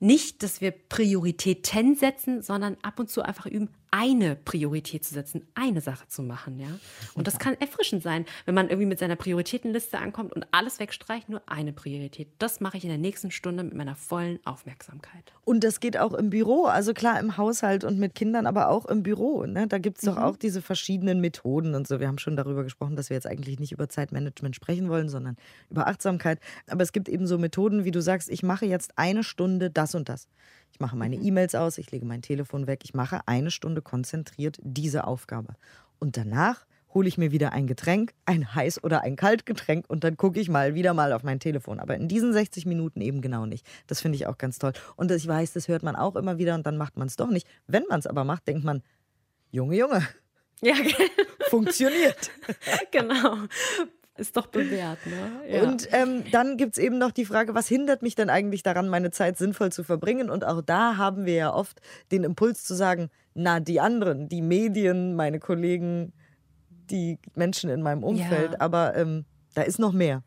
Nicht, dass wir Prioritäten setzen, sondern ab und zu einfach üben, eine Priorität zu setzen, eine Sache zu machen, ja. Und das kann erfrischend sein, wenn man irgendwie mit seiner Prioritätenliste ankommt und alles wegstreicht, nur eine Priorität. Das mache ich in der nächsten Stunde mit meiner vollen Aufmerksamkeit. Und das geht auch im Büro, also klar im Haushalt und mit Kindern, aber auch im Büro. Ne? Da gibt es doch mhm. auch diese verschiedenen Methoden und so. Wir haben schon darüber gesprochen, dass wir jetzt eigentlich nicht über Zeitmanagement sprechen wollen, sondern über Achtsamkeit. Aber es gibt eben so Methoden, wie du sagst, ich mache jetzt eine Stunde das und das. Ich mache meine mhm. E-Mails aus, ich lege mein Telefon weg, ich mache eine Stunde konzentriert diese Aufgabe. Und danach hole ich mir wieder ein Getränk, ein heiß oder ein kalt Getränk und dann gucke ich mal wieder mal auf mein Telefon. Aber in diesen 60 Minuten eben genau nicht. Das finde ich auch ganz toll. Und ich weiß, das hört man auch immer wieder und dann macht man es doch nicht. Wenn man es aber macht, denkt man, Junge, Junge. Ja, *laughs* funktioniert. genau ist doch bewährt, ne? Ja. Und ähm, dann gibt es eben noch die Frage, was hindert mich denn eigentlich daran, meine Zeit sinnvoll zu verbringen? Und auch da haben wir ja oft den Impuls zu sagen, na, die anderen, die Medien, meine Kollegen, die Menschen in meinem Umfeld, ja. aber ähm, da ist noch mehr.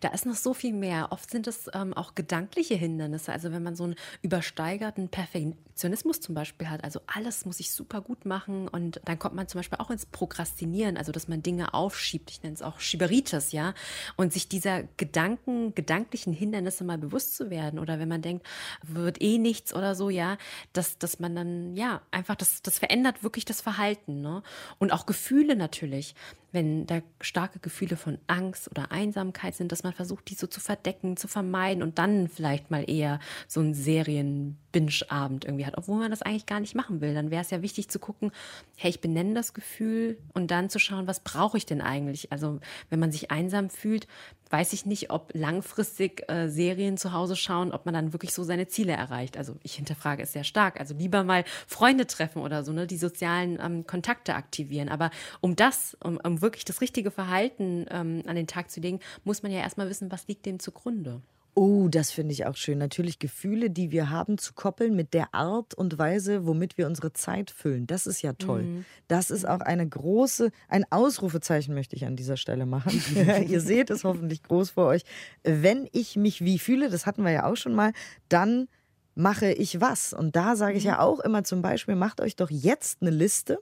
Da ist noch so viel mehr. Oft sind es ähm, auch gedankliche Hindernisse. Also wenn man so einen übersteigerten Perfektionismus zum Beispiel hat, also alles muss ich super gut machen und dann kommt man zum Beispiel auch ins Prokrastinieren, also dass man Dinge aufschiebt. Ich nenne es auch Schieberitis, ja. Und sich dieser Gedanken, gedanklichen Hindernisse mal bewusst zu werden oder wenn man denkt, wird eh nichts oder so, ja, dass, dass man dann, ja, einfach, das, das verändert wirklich das Verhalten, ne? Und auch Gefühle natürlich wenn da starke Gefühle von Angst oder Einsamkeit sind, dass man versucht, die so zu verdecken, zu vermeiden und dann vielleicht mal eher so einen Serien-Binge-Abend irgendwie hat, obwohl man das eigentlich gar nicht machen will. Dann wäre es ja wichtig zu gucken, hey, ich benenne das Gefühl und dann zu schauen, was brauche ich denn eigentlich? Also wenn man sich einsam fühlt, weiß ich nicht, ob langfristig äh, Serien zu Hause schauen, ob man dann wirklich so seine Ziele erreicht. Also ich hinterfrage es sehr stark. Also lieber mal Freunde treffen oder so, ne, die sozialen ähm, Kontakte aktivieren. Aber um das, um, um wirklich das richtige Verhalten ähm, an den Tag zu legen, muss man ja erstmal wissen, was liegt dem zugrunde. Oh, das finde ich auch schön. Natürlich Gefühle, die wir haben, zu koppeln mit der Art und Weise, womit wir unsere Zeit füllen. Das ist ja toll. Mhm. Das ist auch eine große, ein Ausrufezeichen möchte ich an dieser Stelle machen. *laughs* *laughs* Ihr seht es hoffentlich groß vor euch. Wenn ich mich wie fühle, das hatten wir ja auch schon mal, dann mache ich was. Und da sage ich ja mhm. auch immer zum Beispiel, macht euch doch jetzt eine Liste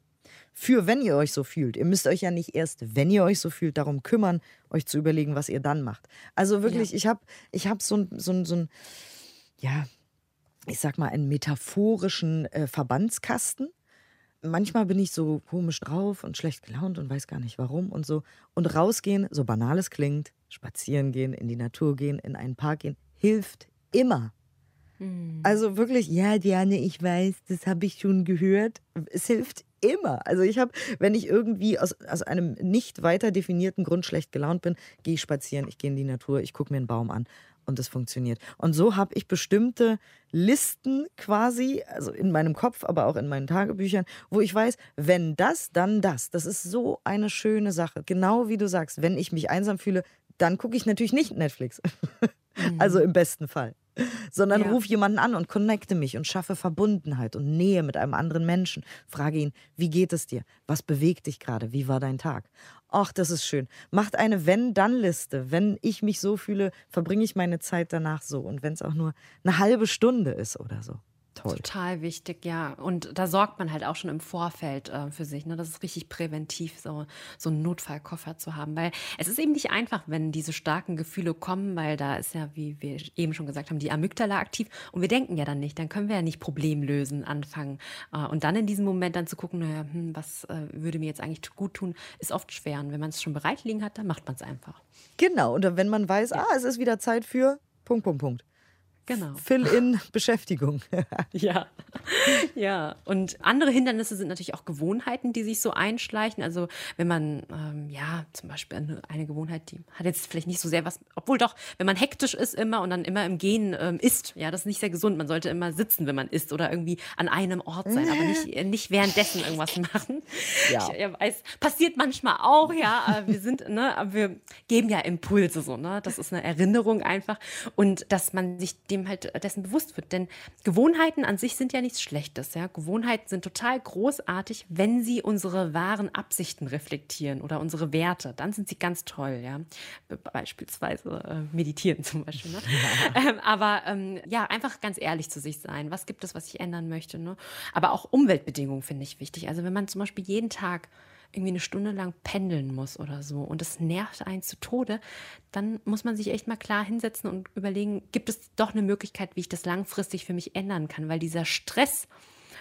für wenn ihr euch so fühlt. Ihr müsst euch ja nicht erst, wenn ihr euch so fühlt, darum kümmern, euch zu überlegen, was ihr dann macht. Also wirklich, ja. ich habe ich hab so ein, so so ein, ja, ich sag mal, einen metaphorischen äh, Verbandskasten. Manchmal bin ich so komisch drauf und schlecht gelaunt und weiß gar nicht warum und so. Und rausgehen, so banal es klingt, spazieren gehen, in die Natur gehen, in einen Park gehen, hilft immer. Hm. Also wirklich, ja, Diane, ich weiß, das habe ich schon gehört. Es hilft immer. Also ich habe, wenn ich irgendwie aus, aus einem nicht weiter definierten Grund schlecht gelaunt bin, gehe ich spazieren, ich gehe in die Natur, ich gucke mir einen Baum an und es funktioniert. Und so habe ich bestimmte Listen quasi, also in meinem Kopf, aber auch in meinen Tagebüchern, wo ich weiß, wenn das, dann das. Das ist so eine schöne Sache. Genau wie du sagst, wenn ich mich einsam fühle, dann gucke ich natürlich nicht Netflix. *laughs* Mhm. Also im besten Fall sondern ja. ruf jemanden an und connecte mich und schaffe Verbundenheit und Nähe mit einem anderen Menschen. Frage ihn, wie geht es dir? Was bewegt dich gerade? Wie war dein Tag? Ach, das ist schön. Macht eine Wenn-Dann-Liste. Wenn ich mich so fühle, verbringe ich meine Zeit danach so. Und wenn es auch nur eine halbe Stunde ist oder so. Toll. Total wichtig, ja. Und da sorgt man halt auch schon im Vorfeld äh, für sich. Ne? Das ist richtig präventiv, so, so einen Notfallkoffer zu haben. Weil es ist eben nicht einfach, wenn diese starken Gefühle kommen, weil da ist ja, wie wir eben schon gesagt haben, die Amygdala aktiv. Und wir denken ja dann nicht, dann können wir ja nicht Problemlösen anfangen. Äh, und dann in diesem Moment dann zu gucken, naja, hm, was äh, würde mir jetzt eigentlich gut tun, ist oft schwer. Und wenn man es schon bereit liegen hat, dann macht man es einfach. Genau. Und wenn man weiß, ah, es ist wieder Zeit für Punkt, Punkt, Punkt. Genau. Fill-in-Beschäftigung. *laughs* *laughs* ja. Ja. Und andere Hindernisse sind natürlich auch Gewohnheiten, die sich so einschleichen. Also wenn man, ähm, ja, zum Beispiel eine, eine, Gewohnheit, die hat jetzt vielleicht nicht so sehr was, obwohl doch, wenn man hektisch ist immer und dann immer im Gehen ähm, isst, ja, das ist nicht sehr gesund. Man sollte immer sitzen, wenn man isst oder irgendwie an einem Ort sein, aber nicht, äh, nicht währenddessen irgendwas *laughs* machen. Ja. Ich, ja, weiß, passiert manchmal auch, ja. wir sind, ne, wir geben ja Impulse so, ne. Das ist eine Erinnerung einfach. Und dass man sich dem halt dessen bewusst wird. Denn Gewohnheiten an sich sind ja nichts Schlechtes. Ja? Gewohnheiten sind total großartig, wenn sie unsere wahren Absichten reflektieren oder unsere Werte. Dann sind sie ganz toll. Ja? Beispielsweise äh, meditieren zum Beispiel. Ne? *laughs* ähm, aber ähm, ja, einfach ganz ehrlich zu sich sein. Was gibt es, was ich ändern möchte? Ne? Aber auch Umweltbedingungen finde ich wichtig. Also wenn man zum Beispiel jeden Tag irgendwie eine Stunde lang pendeln muss oder so und es nervt einen zu Tode, dann muss man sich echt mal klar hinsetzen und überlegen, gibt es doch eine Möglichkeit, wie ich das langfristig für mich ändern kann, weil dieser Stress,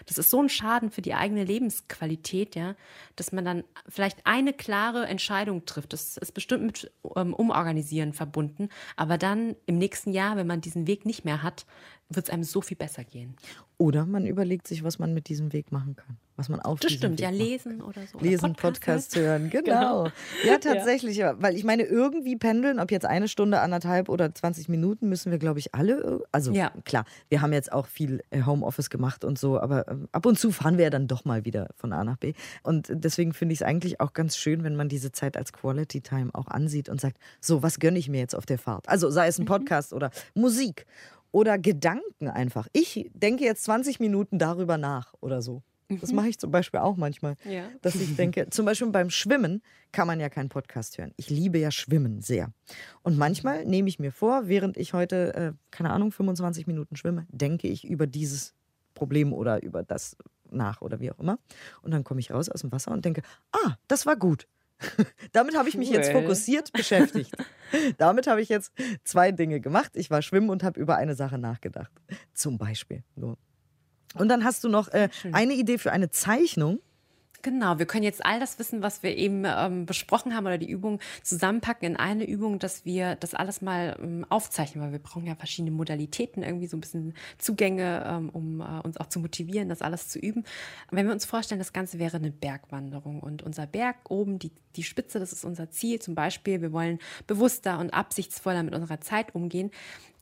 das ist so ein Schaden für die eigene Lebensqualität, ja, dass man dann vielleicht eine klare Entscheidung trifft. Das ist bestimmt mit ähm, Umorganisieren verbunden, aber dann im nächsten Jahr, wenn man diesen Weg nicht mehr hat, wird es einem so viel besser gehen. Oder man überlegt sich, was man mit diesem Weg machen kann. Was man auf Das stimmt, Weg ja, lesen oder so. Lesen, oder Podcast, Podcast hören, *laughs* genau. genau. Ja, tatsächlich, ja. weil ich meine, irgendwie pendeln, ob jetzt eine Stunde, anderthalb oder 20 Minuten, müssen wir, glaube ich, alle. Also ja. klar, wir haben jetzt auch viel äh, Homeoffice gemacht und so, aber ähm, ab und zu fahren wir ja dann doch mal wieder von A nach B. Und deswegen finde ich es eigentlich auch ganz schön, wenn man diese Zeit als Quality Time auch ansieht und sagt, so, was gönne ich mir jetzt auf der Fahrt? Also sei es ein mhm. Podcast mhm. oder Musik oder Gedanken einfach. Ich denke jetzt 20 Minuten darüber nach oder so. Das mhm. mache ich zum Beispiel auch manchmal. Ja. Dass ich denke, zum Beispiel beim Schwimmen kann man ja keinen Podcast hören. Ich liebe ja Schwimmen sehr. Und manchmal nehme ich mir vor, während ich heute, äh, keine Ahnung, 25 Minuten schwimme, denke ich über dieses Problem oder über das nach oder wie auch immer. Und dann komme ich raus aus dem Wasser und denke, ah, das war gut. *laughs* Damit habe ich mich jetzt fokussiert beschäftigt. *laughs* Damit habe ich jetzt zwei Dinge gemacht. Ich war schwimmen und habe über eine Sache nachgedacht. Zum Beispiel. Und dann hast du noch äh, eine Idee für eine Zeichnung. Genau, wir können jetzt all das Wissen, was wir eben ähm, besprochen haben oder die Übung zusammenpacken in eine Übung, dass wir das alles mal ähm, aufzeichnen, weil wir brauchen ja verschiedene Modalitäten, irgendwie so ein bisschen Zugänge, ähm, um äh, uns auch zu motivieren, das alles zu üben. Wenn wir uns vorstellen, das Ganze wäre eine Bergwanderung und unser Berg oben, die, die Spitze, das ist unser Ziel. Zum Beispiel, wir wollen bewusster und absichtsvoller mit unserer Zeit umgehen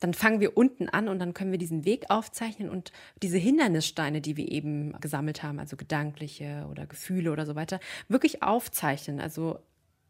dann fangen wir unten an und dann können wir diesen Weg aufzeichnen und diese Hindernissteine, die wir eben gesammelt haben, also gedankliche oder Gefühle oder so weiter, wirklich aufzeichnen. Also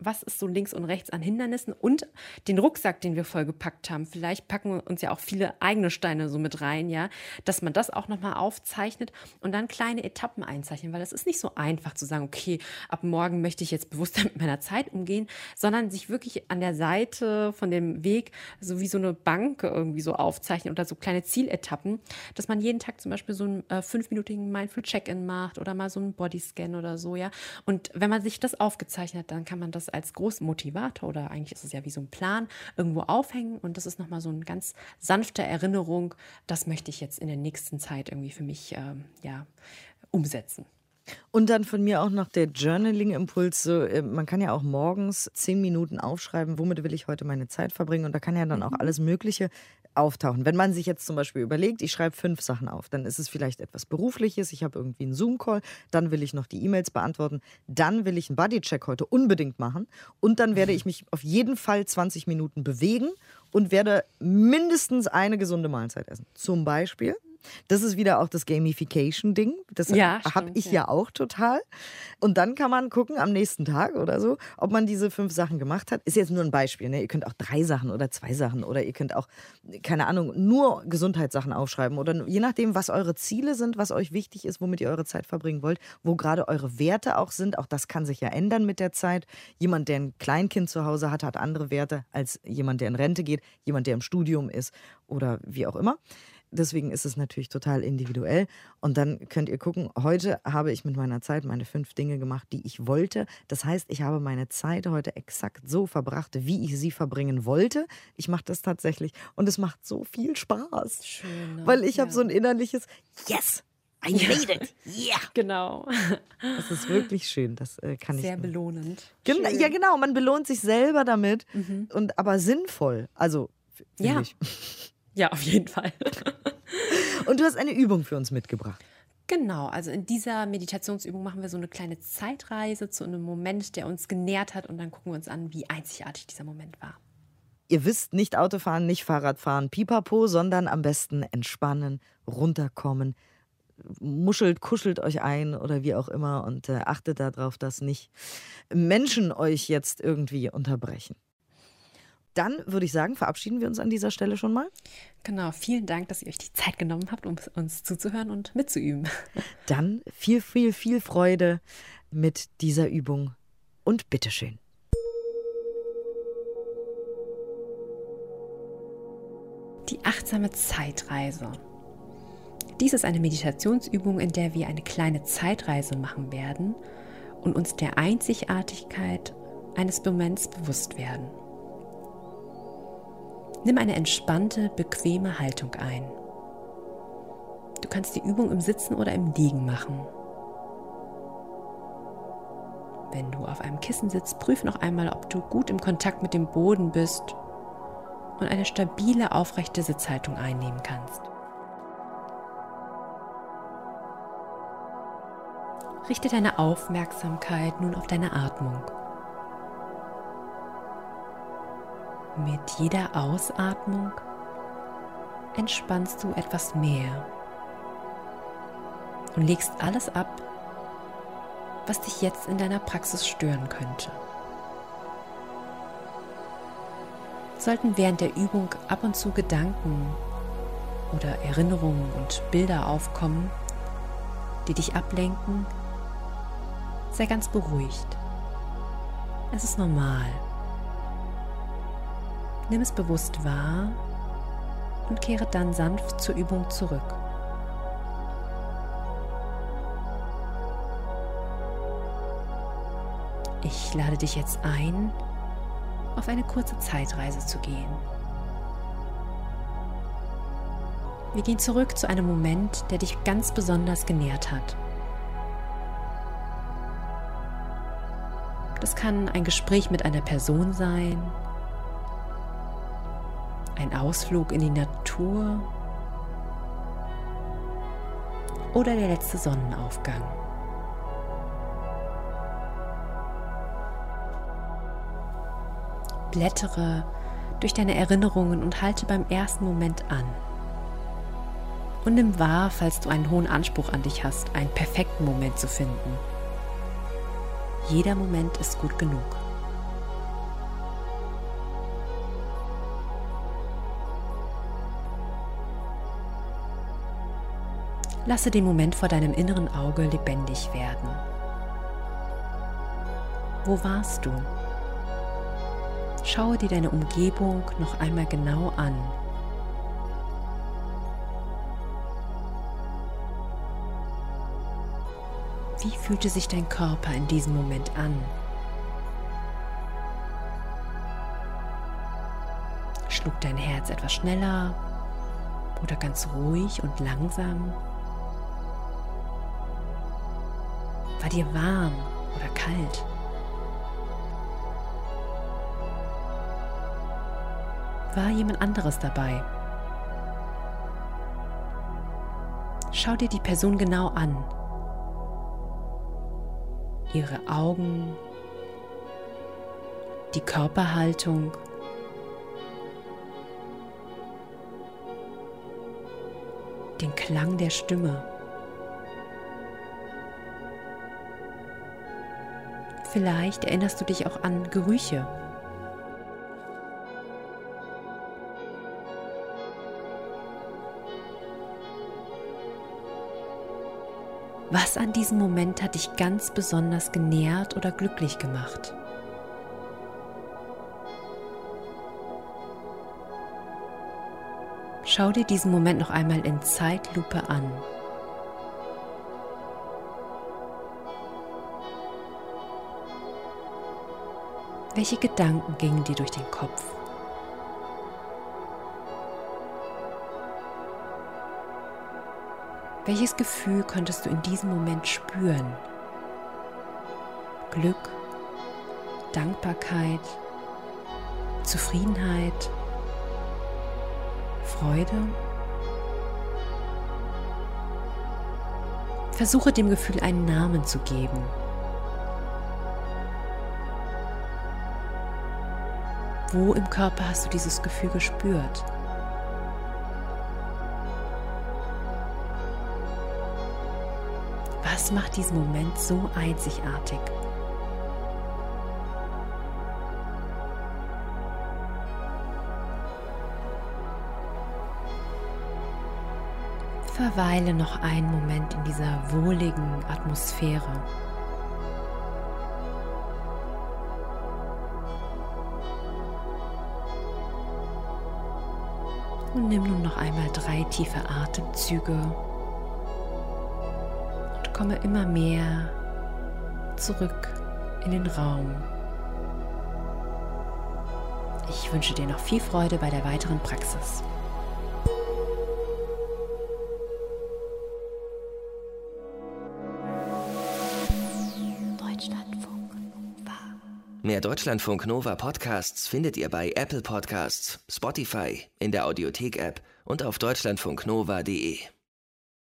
was ist so links und rechts an Hindernissen und den Rucksack, den wir vollgepackt haben. Vielleicht packen wir uns ja auch viele eigene Steine so mit rein, ja, dass man das auch nochmal aufzeichnet und dann kleine Etappen einzeichnen, weil es ist nicht so einfach zu sagen, okay, ab morgen möchte ich jetzt bewusster *laughs* mit meiner Zeit umgehen, sondern sich wirklich an der Seite von dem Weg so wie so eine Bank irgendwie so aufzeichnen oder so kleine Zieletappen, dass man jeden Tag zum Beispiel so einen äh, fünfminütigen Mindful Check-in macht oder mal so einen Bodyscan oder so, ja. Und wenn man sich das aufgezeichnet hat, dann kann man das als großen Motivator oder eigentlich ist es ja wie so ein Plan irgendwo aufhängen und das ist nochmal so eine ganz sanfte Erinnerung, das möchte ich jetzt in der nächsten Zeit irgendwie für mich ähm, ja, umsetzen. Und dann von mir auch noch der Journaling-Impuls. So, äh, man kann ja auch morgens zehn Minuten aufschreiben, womit will ich heute meine Zeit verbringen. Und da kann ja dann auch mhm. alles Mögliche auftauchen. Wenn man sich jetzt zum Beispiel überlegt, ich schreibe fünf Sachen auf, dann ist es vielleicht etwas Berufliches, ich habe irgendwie einen Zoom-Call, dann will ich noch die E-Mails beantworten, dann will ich einen Bodycheck heute unbedingt machen und dann werde ich mich auf jeden Fall 20 Minuten bewegen und werde mindestens eine gesunde Mahlzeit essen. Zum Beispiel das ist wieder auch das Gamification-Ding. Das ja, habe ich ja. ja. auch total. Und dann kann man gucken am nächsten Tag oder so, ob man diese fünf Sachen gemacht hat. Ist jetzt nur ein Beispiel. Ne? Ihr könnt auch drei Sachen oder zwei Sachen oder ihr könnt auch, keine Ahnung, nur Gesundheitssachen aufschreiben oder je nachdem, was eure Ziele sind, was euch wichtig ist, womit ihr eure Zeit verbringen wollt, wo gerade eure Werte auch sind. Auch das kann sich ja ändern mit der Zeit. Jemand, der ein Kleinkind zu Hause hat, hat andere Werte als jemand, der in Rente geht, jemand, der im Studium ist oder wie auch immer. Deswegen ist es natürlich total individuell. Und dann könnt ihr gucken, heute habe ich mit meiner Zeit meine fünf Dinge gemacht, die ich wollte. Das heißt, ich habe meine Zeit heute exakt so verbracht, wie ich sie verbringen wollte. Ich mache das tatsächlich und es macht so viel Spaß. Schön. Ne? Weil ich ja. habe so ein innerliches Yes, I made it. Yeah. *laughs* Genau. Das ist wirklich schön. Das äh, kann Sehr ich. belohnend. Gen Schön. ja, genau. Man belohnt sich selber damit. Mhm. Und aber sinnvoll. Also, Ja. ich. *laughs* Ja, auf jeden Fall. *laughs* Und du hast eine Übung für uns mitgebracht. Genau, also in dieser Meditationsübung machen wir so eine kleine Zeitreise zu einem Moment, der uns genährt hat und dann gucken wir uns an, wie einzigartig dieser Moment war. Ihr wisst, nicht Autofahren, nicht Fahrradfahren, pipapo, sondern am besten entspannen, runterkommen, muschelt, kuschelt euch ein oder wie auch immer und äh, achtet darauf, dass nicht Menschen euch jetzt irgendwie unterbrechen. Dann würde ich sagen, verabschieden wir uns an dieser Stelle schon mal. Genau, vielen Dank, dass ihr euch die Zeit genommen habt, um uns zuzuhören und mitzuüben. *laughs* Dann viel, viel, viel Freude mit dieser Übung und bitteschön. Die achtsame Zeitreise. Dies ist eine Meditationsübung, in der wir eine kleine Zeitreise machen werden und uns der Einzigartigkeit eines Moments bewusst werden. Nimm eine entspannte, bequeme Haltung ein. Du kannst die Übung im Sitzen oder im Liegen machen. Wenn du auf einem Kissen sitzt, prüf noch einmal, ob du gut im Kontakt mit dem Boden bist und eine stabile, aufrechte Sitzhaltung einnehmen kannst. Richte deine Aufmerksamkeit nun auf deine Atmung. Mit jeder Ausatmung entspannst du etwas mehr und legst alles ab, was dich jetzt in deiner Praxis stören könnte. Sollten während der Übung ab und zu Gedanken oder Erinnerungen und Bilder aufkommen, die dich ablenken, sei ganz beruhigt. Es ist normal. Nimm es bewusst wahr und kehre dann sanft zur Übung zurück. Ich lade dich jetzt ein, auf eine kurze Zeitreise zu gehen. Wir gehen zurück zu einem Moment, der dich ganz besonders genährt hat. Das kann ein Gespräch mit einer Person sein, ein Ausflug in die Natur oder der letzte Sonnenaufgang. Blättere durch deine Erinnerungen und halte beim ersten Moment an. Und nimm wahr, falls du einen hohen Anspruch an dich hast, einen perfekten Moment zu finden. Jeder Moment ist gut genug. Lasse den Moment vor deinem inneren Auge lebendig werden. Wo warst du? Schaue dir deine Umgebung noch einmal genau an. Wie fühlte sich dein Körper in diesem Moment an? Schlug dein Herz etwas schneller oder ganz ruhig und langsam? War dir warm oder kalt? War jemand anderes dabei? Schau dir die Person genau an. Ihre Augen, die Körperhaltung, den Klang der Stimme. Vielleicht erinnerst du dich auch an Gerüche. Was an diesem Moment hat dich ganz besonders genährt oder glücklich gemacht? Schau dir diesen Moment noch einmal in Zeitlupe an. Welche Gedanken gingen dir durch den Kopf? Welches Gefühl konntest du in diesem Moment spüren? Glück, Dankbarkeit, Zufriedenheit, Freude? Versuche dem Gefühl einen Namen zu geben. Wo im Körper hast du dieses Gefühl gespürt? Was macht diesen Moment so einzigartig? Verweile noch einen Moment in dieser wohligen Atmosphäre. Nimm nun noch einmal drei tiefe Atemzüge und komme immer mehr zurück in den Raum. Ich wünsche dir noch viel Freude bei der weiteren Praxis. Mehr Deutschlandfunk Nova Podcasts findet ihr bei Apple Podcasts, Spotify, in der Audiothek-App und auf deutschlandfunknova.de.